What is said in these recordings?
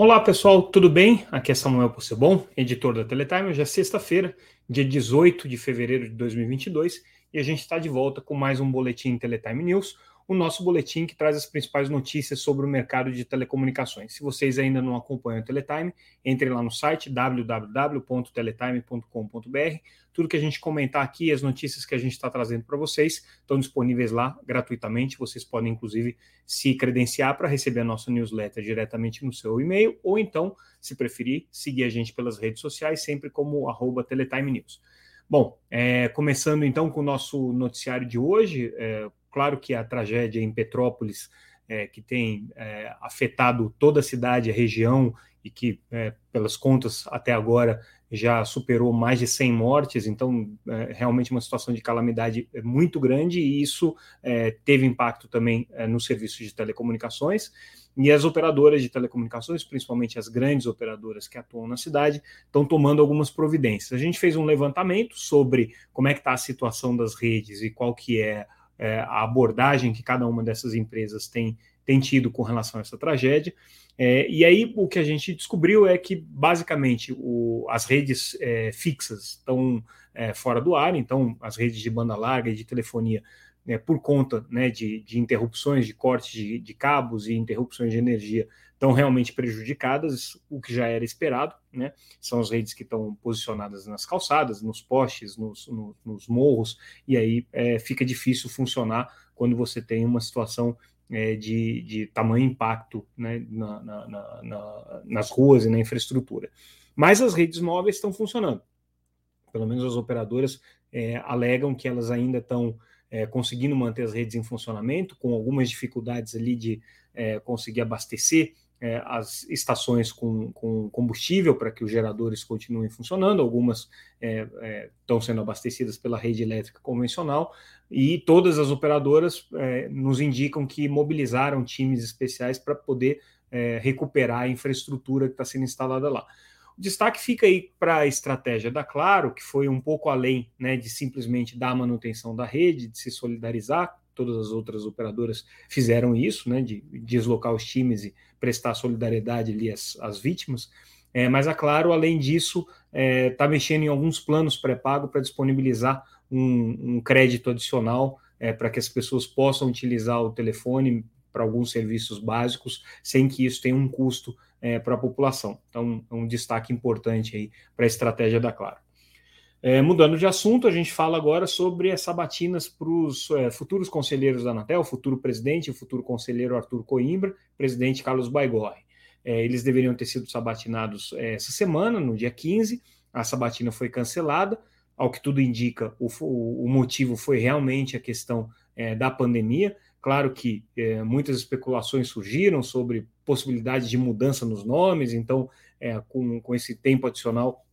Olá pessoal, tudo bem? Aqui é Samuel Possebon, editor da Teletime. Hoje é sexta-feira, dia 18 de fevereiro de 2022, e a gente está de volta com mais um boletim Teletime News, o nosso boletim que traz as principais notícias sobre o mercado de telecomunicações. Se vocês ainda não acompanham o Teletime, entrem lá no site www.teletime.com.br. Tudo que a gente comentar aqui, as notícias que a gente está trazendo para vocês, estão disponíveis lá gratuitamente. Vocês podem, inclusive, se credenciar para receber a nossa newsletter diretamente no seu e-mail, ou então, se preferir, seguir a gente pelas redes sociais, sempre como arroba Teletime News. Bom, é, começando então com o nosso noticiário de hoje, é, Claro que a tragédia em Petrópolis, é, que tem é, afetado toda a cidade, a região, e que, é, pelas contas, até agora já superou mais de 100 mortes, então é, realmente uma situação de calamidade muito grande, e isso é, teve impacto também é, nos serviços de telecomunicações. E as operadoras de telecomunicações, principalmente as grandes operadoras que atuam na cidade, estão tomando algumas providências. A gente fez um levantamento sobre como é que está a situação das redes e qual que é é, a abordagem que cada uma dessas empresas tem, tem tido com relação a essa tragédia. É, e aí o que a gente descobriu é que basicamente o, as redes é, fixas estão é, fora do ar, então as redes de banda larga e de telefonia, né, por conta né, de, de, interrupções, de cortes de, de cabos e interrupções de energia, estão realmente prejudicadas, o que já era esperado, né? São as redes que estão posicionadas nas calçadas, nos postes, nos, no, nos morros, e aí é, fica difícil funcionar quando você tem uma situação é, de, de tamanho impacto né, na, na, na, nas ruas e na infraestrutura. Mas as redes móveis estão funcionando. Pelo menos as operadoras é, alegam que elas ainda estão é, conseguindo manter as redes em funcionamento, com algumas dificuldades ali de é, conseguir abastecer é, as estações com, com combustível para que os geradores continuem funcionando, algumas é, é, estão sendo abastecidas pela rede elétrica convencional, e todas as operadoras é, nos indicam que mobilizaram times especiais para poder é, recuperar a infraestrutura que está sendo instalada lá. O destaque fica aí para a estratégia da Claro, que foi um pouco além né, de simplesmente dar manutenção da rede, de se solidarizar todas as outras operadoras fizeram isso, né, de deslocar os times e prestar solidariedade ali às, às vítimas. É, mas a Claro, além disso, está é, tá mexendo em alguns planos pré-pago para disponibilizar um, um, crédito adicional é, para que as pessoas possam utilizar o telefone para alguns serviços básicos, sem que isso tenha um custo é, para a população. Então, é um destaque importante aí para a estratégia da Claro. É, mudando de assunto, a gente fala agora sobre as sabatinas para os é, futuros conselheiros da Anatel, futuro presidente, o futuro conselheiro Arthur Coimbra, presidente Carlos Baigorre. É, eles deveriam ter sido sabatinados é, essa semana, no dia 15, a sabatina foi cancelada, ao que tudo indica, o, o motivo foi realmente a questão é, da pandemia. Claro que é, muitas especulações surgiram sobre possibilidade de mudança nos nomes, então, com, com esse tempo adicional,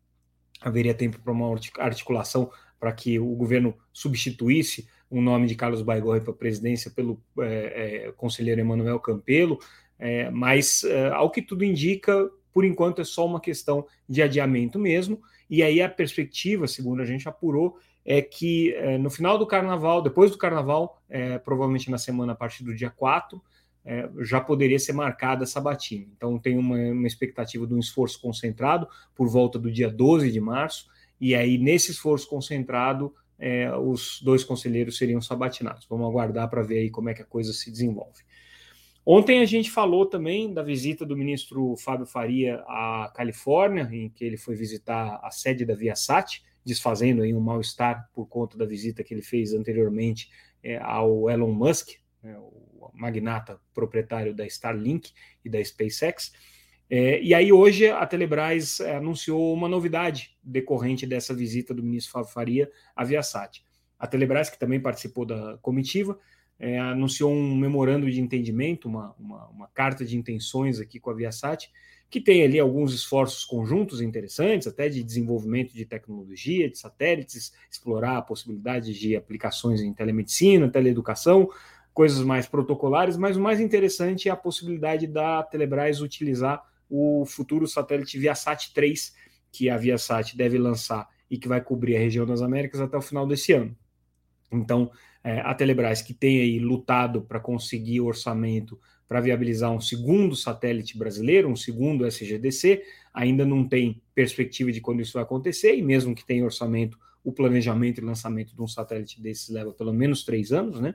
haveria tempo para uma articulação para que o governo substituísse o nome de Carlos Baigorre para a presidência pelo é, é, conselheiro Emanuel Campelo, é, mas ao que tudo indica, por enquanto é só uma questão de adiamento mesmo, e aí a perspectiva, segundo a gente apurou, é que no final do carnaval, depois do carnaval, provavelmente na semana a partir do dia 4, é, já poderia ser marcada essa batina. Então, tem uma, uma expectativa de um esforço concentrado por volta do dia 12 de março, e aí, nesse esforço concentrado, é, os dois conselheiros seriam sabatinados. Vamos aguardar para ver aí como é que a coisa se desenvolve. Ontem a gente falou também da visita do ministro Fábio Faria à Califórnia, em que ele foi visitar a sede da Viasat, desfazendo aí um mal-estar por conta da visita que ele fez anteriormente é, ao Elon Musk, né, o magnata proprietário da Starlink e da SpaceX. É, e aí hoje a Telebrás é, anunciou uma novidade decorrente dessa visita do ministro Fábio Faria à Viasat. A Telebrás, que também participou da comitiva, é, anunciou um memorando de entendimento, uma, uma, uma, carta de intenções aqui com a Viasat, que tem ali alguns esforços conjuntos interessantes, até de desenvolvimento de tecnologia, de satélites, explorar possibilidades de aplicações em telemedicina, teleeducação, coisas mais protocolares, mas o mais interessante é a possibilidade da Telebrás utilizar o futuro satélite Viasat 3, que a Viasat deve lançar e que vai cobrir a região das Américas até o final desse ano. Então, é, a Telebrás, que tem aí lutado para conseguir orçamento para viabilizar um segundo satélite brasileiro, um segundo SGDC. Ainda não tem perspectiva de quando isso vai acontecer, e mesmo que tenha orçamento, o planejamento e lançamento de um satélite desses leva pelo menos três anos, né?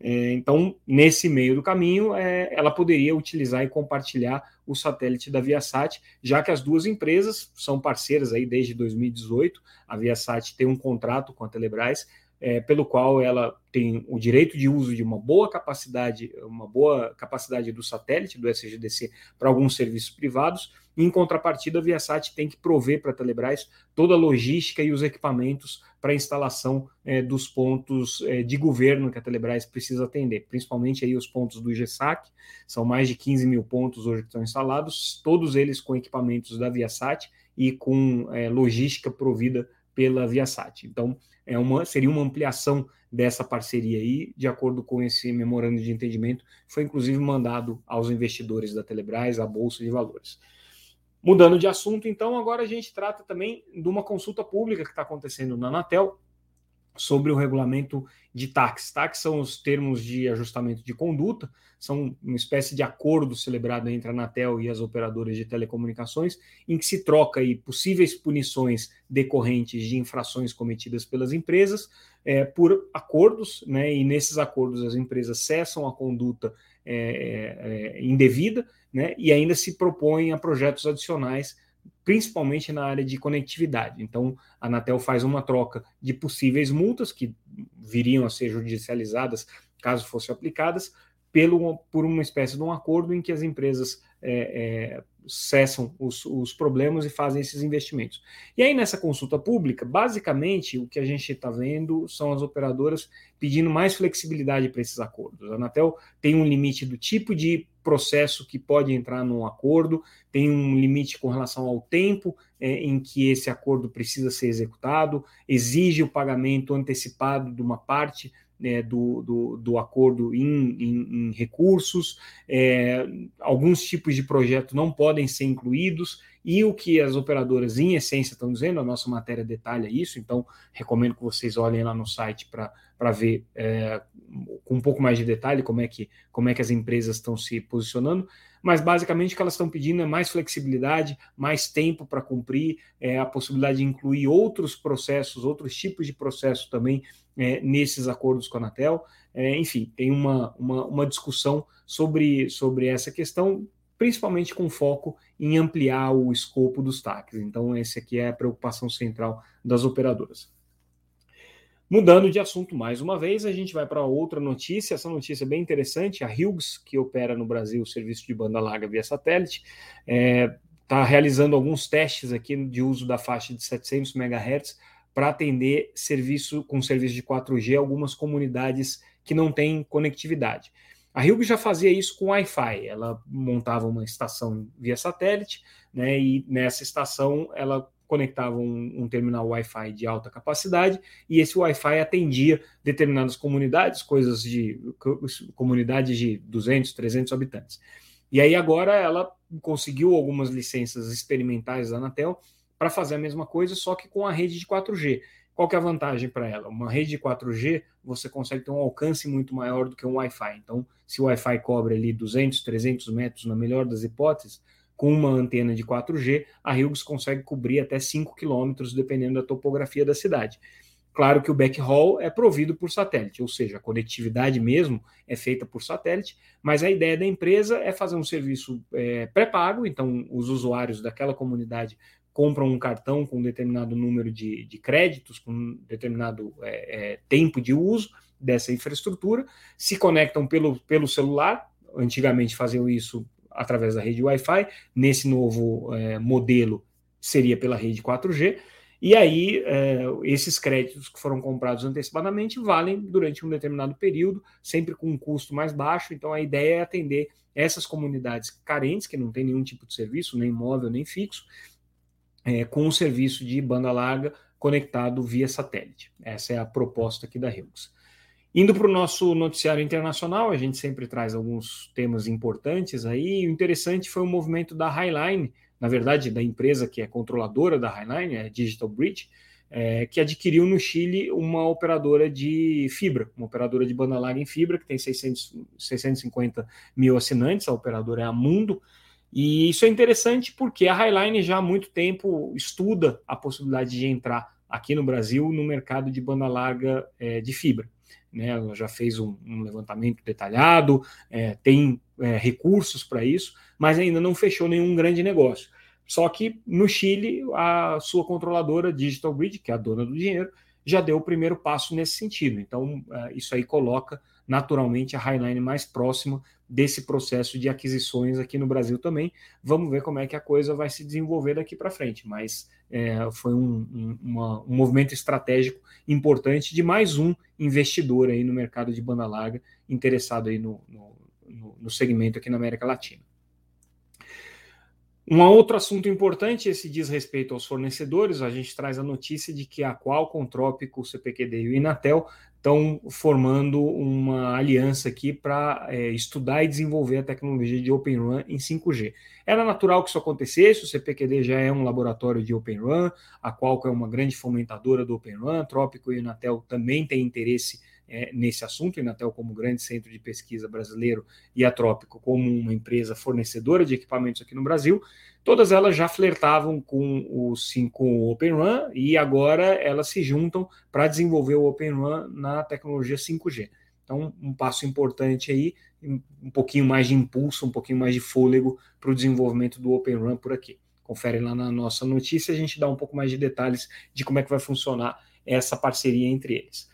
É, então, nesse meio do caminho, é, ela poderia utilizar e compartilhar o satélite da Viasat, já que as duas empresas são parceiras aí desde 2018. A Viasat tem um contrato com a Telebrás, é, pelo qual ela tem o direito de uso de uma boa capacidade, uma boa capacidade do satélite do SGDC para alguns serviços privados em contrapartida, a Viasat tem que prover para a Telebrás toda a logística e os equipamentos para a instalação é, dos pontos é, de governo que a Telebrás precisa atender, principalmente aí os pontos do GESAC, são mais de 15 mil pontos hoje que estão instalados, todos eles com equipamentos da Viasat e com é, logística provida pela Viasat. Então, é uma, seria uma ampliação dessa parceria aí, de acordo com esse memorando de entendimento, foi inclusive mandado aos investidores da Telebrás, à Bolsa de Valores. Mudando de assunto, então, agora a gente trata também de uma consulta pública que está acontecendo na Anatel sobre o regulamento de táxis. Táxis são os termos de ajustamento de conduta, são uma espécie de acordo celebrado entre a Anatel e as operadoras de telecomunicações, em que se troca aí possíveis punições decorrentes de infrações cometidas pelas empresas é, por acordos, né? E nesses acordos as empresas cessam a conduta é, é, indevida né, e ainda se propõem a projetos adicionais, principalmente na área de conectividade. Então, a Anatel faz uma troca de possíveis multas que viriam a ser judicializadas caso fossem aplicadas, pelo, por uma espécie de um acordo em que as empresas é, é, cessam os, os, problemas e fazem esses investimentos. E aí, nessa consulta pública, basicamente, o que a gente está vendo são as operadoras pedindo mais flexibilidade para esses acordos. A Anatel tem um limite do tipo de processo que pode entrar num acordo, tem um limite com relação ao tempo é, em que esse acordo precisa ser executado, exige o pagamento antecipado de uma parte né, do, do, do, acordo em, em, em recursos, é, alguns tipos de projeto não podem ser incluídos, e o que as operadoras, em essência, estão dizendo, a nossa matéria detalha isso, então recomendo que vocês olhem lá no site para ver é, com um pouco mais de detalhe como é que, como é que as empresas estão se posicionando, mas basicamente o que elas estão pedindo é mais flexibilidade, mais tempo para cumprir, é, a possibilidade de incluir outros processos, outros tipos de processo também é, nesses acordos com a Anatel. É, enfim, tem uma, uma, uma discussão sobre, sobre essa questão, principalmente com foco em ampliar o escopo dos TACs. Então, essa aqui é a preocupação central das operadoras. Mudando de assunto mais uma vez, a gente vai para outra notícia. Essa notícia é bem interessante. A Hughes, que opera no Brasil o serviço de banda larga via satélite, está é, tá realizando alguns testes aqui de uso da faixa de 700 MHz para atender serviço com serviço de 4G algumas comunidades que não têm conectividade. A Hughes já fazia isso com Wi-Fi. Ela montava uma estação via satélite, né, e nessa estação ela conectava um, um terminal Wi-Fi de alta capacidade e esse Wi-Fi atendia determinadas comunidades, coisas de comunidades de 200, 300 habitantes. E aí agora ela conseguiu algumas licenças experimentais da Anatel para fazer a mesma coisa, só que com a rede de 4G. Qual que é a vantagem para ela? Uma rede de 4G, você consegue ter um alcance muito maior do que um Wi-Fi. Então, se o Wi-Fi cobre ali 200, 300 metros, na melhor das hipóteses, com uma antena de 4G, a Hughes consegue cobrir até 5 quilômetros, dependendo da topografia da cidade. Claro que o backhaul é provido por satélite, ou seja, a conectividade mesmo é feita por satélite, mas a ideia da empresa é fazer um serviço é, pré-pago, então os usuários daquela comunidade compram um cartão com um determinado número de, de créditos, com um determinado é, é, tempo de uso dessa infraestrutura, se conectam pelo, pelo celular, antigamente faziam isso através da rede Wi-Fi, nesse novo é, modelo seria pela rede 4G, e aí é, esses créditos que foram comprados antecipadamente valem durante um determinado período, sempre com um custo mais baixo, então a ideia é atender essas comunidades carentes, que não tem nenhum tipo de serviço, nem móvel, nem fixo, é, com um serviço de banda larga conectado via satélite. Essa é a proposta aqui da Hughes. Indo para o nosso noticiário internacional, a gente sempre traz alguns temas importantes aí. O interessante foi o movimento da Highline, na verdade, da empresa que é controladora da Highline, a Digital Bridge, é, que adquiriu no Chile uma operadora de fibra, uma operadora de banda larga em fibra, que tem 600, 650 mil assinantes, a operadora é a Mundo, e isso é interessante porque a Highline já há muito tempo estuda a possibilidade de entrar aqui no Brasil no mercado de banda larga é, de fibra. Né? Ela já fez um, um levantamento detalhado, é, tem é, recursos para isso, mas ainda não fechou nenhum grande negócio. Só que no Chile, a sua controladora Digital Grid, que é a dona do dinheiro, já deu o primeiro passo nesse sentido. Então, é, isso aí coloca naturalmente a Highline mais próxima desse processo de aquisições aqui no Brasil também. Vamos ver como é que a coisa vai se desenvolver daqui para frente, mas é, foi um, um, uma, um, movimento estratégico importante de mais um investidor aí no mercado de banda larga interessado aí no, no, no segmento aqui na América Latina. Um outro assunto importante, esse diz respeito aos fornecedores, a gente traz a notícia de que a Qualcomm, Trópico, CPQD e o Inatel estão formando uma aliança aqui para é, estudar e desenvolver a tecnologia de Open RAN em 5G. Era natural que isso acontecesse, o CPQD já é um laboratório de Open RAN, a Qualcomm é uma grande fomentadora do Open RAN, Trópico e o Inatel também têm interesse é, nesse assunto, a Inatel como grande centro de pesquisa brasileiro e a Trópico como uma empresa fornecedora de equipamentos aqui no Brasil, todas elas já flertavam com o, sim, com o Open e agora elas se juntam para desenvolver o Open RAN na tecnologia 5G. Então, um passo importante aí, um pouquinho mais de impulso, um pouquinho mais de fôlego para o desenvolvimento do Open RAN por aqui. Confere lá na nossa notícia, a gente dá um pouco mais de detalhes de como é que vai funcionar essa parceria entre eles.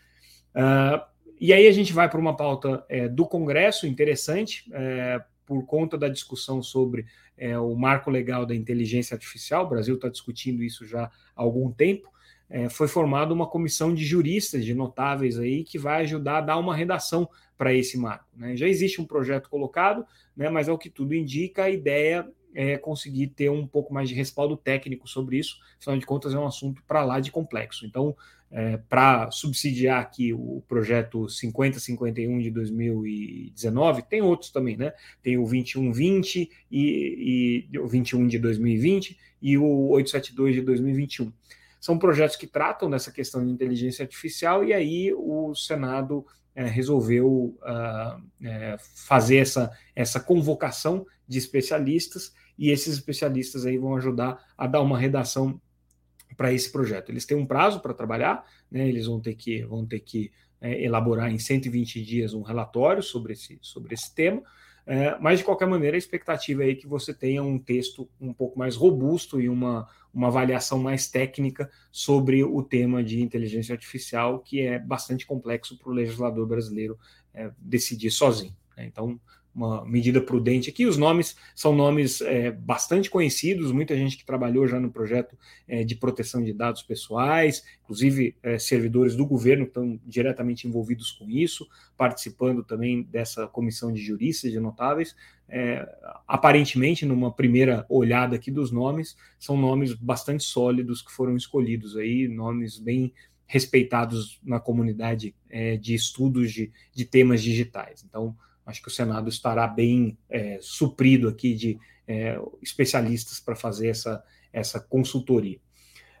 Uh, e aí a gente vai para uma pauta é, do Congresso interessante, é, por conta da discussão sobre é, o marco legal da inteligência artificial, o Brasil está discutindo isso já há algum tempo. É, foi formada uma comissão de juristas, de notáveis aí, que vai ajudar a dar uma redação para esse marco. Né? Já existe um projeto colocado, né, mas ao que tudo indica, a ideia é, conseguir ter um pouco mais de respaldo técnico sobre isso, afinal de contas é um assunto para lá de complexo. Então, é, para subsidiar aqui o projeto 5051 de 2019, tem outros também, né? Tem o 2120 e, e o 21 de 2020 e o 872 de 2021. São projetos que tratam dessa questão de inteligência artificial e aí o Senado é, resolveu uh, é, fazer essa, essa convocação de especialistas e esses especialistas aí vão ajudar a dar uma redação para esse projeto. Eles têm um prazo para trabalhar, né? eles vão ter que, vão ter que é, elaborar em 120 dias um relatório sobre esse, sobre esse tema, é, mas de qualquer maneira a expectativa é que você tenha um texto um pouco mais robusto e uma, uma avaliação mais técnica sobre o tema de inteligência artificial, que é bastante complexo para o legislador brasileiro é, decidir sozinho. Né? Então, uma medida prudente aqui. Os nomes são nomes é, bastante conhecidos, muita gente que trabalhou já no projeto é, de proteção de dados pessoais, inclusive é, servidores do governo estão diretamente envolvidos com isso, participando também dessa comissão de juristas de notáveis. É, aparentemente, numa primeira olhada aqui dos nomes, são nomes bastante sólidos que foram escolhidos aí, nomes bem respeitados na comunidade é, de estudos de, de temas digitais. Então, Acho que o Senado estará bem é, suprido aqui de é, especialistas para fazer essa, essa consultoria.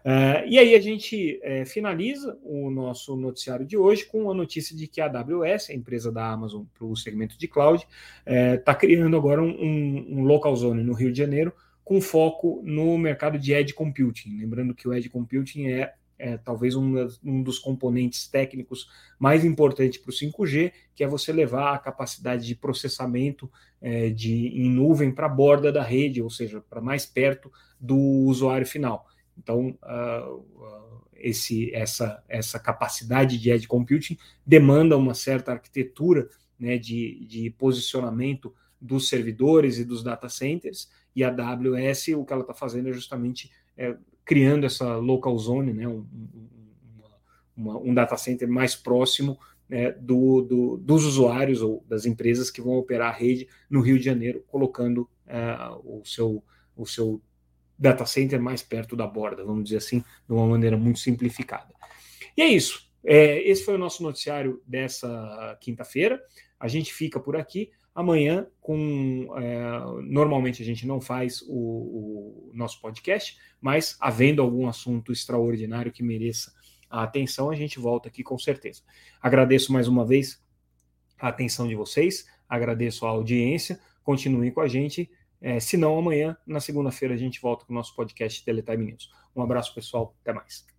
Uh, e aí a gente é, finaliza o nosso noticiário de hoje com a notícia de que a AWS, a empresa da Amazon para o segmento de cloud, está é, criando agora um, um, local zone no Rio de Janeiro com foco no mercado de edge computing. Lembrando que o edge computing é é, talvez um, um, dos componentes técnicos mais importantes para o 5G, que é você levar a capacidade de processamento é, de, em nuvem para a borda da rede, ou seja, para mais perto do usuário final. Então, uh, esse, essa, essa capacidade de edge computing demanda uma certa arquitetura né, de, de posicionamento dos servidores e dos data centers, e a AWS, o que ela está fazendo é justamente é, criando essa local zone, né, um, uma, um data center mais próximo né, do, do, dos usuários ou das empresas que vão operar a rede no Rio de Janeiro, colocando uh, o, seu, o seu data center mais perto da borda, vamos dizer assim, de uma maneira muito simplificada. E é isso. é, esse foi o nosso noticiário dessa quinta-feira. A gente fica por aqui. Amanhã, com é, normalmente a gente não faz o, o, nosso podcast, mas havendo algum assunto extraordinário que mereça a atenção, a gente volta aqui com certeza. Agradeço mais uma vez a atenção de vocês, agradeço a audiência, continuem com a gente. É, se não, amanhã, na segunda-feira, a gente volta com o nosso podcast Teletime News. Um abraço, pessoal, até mais.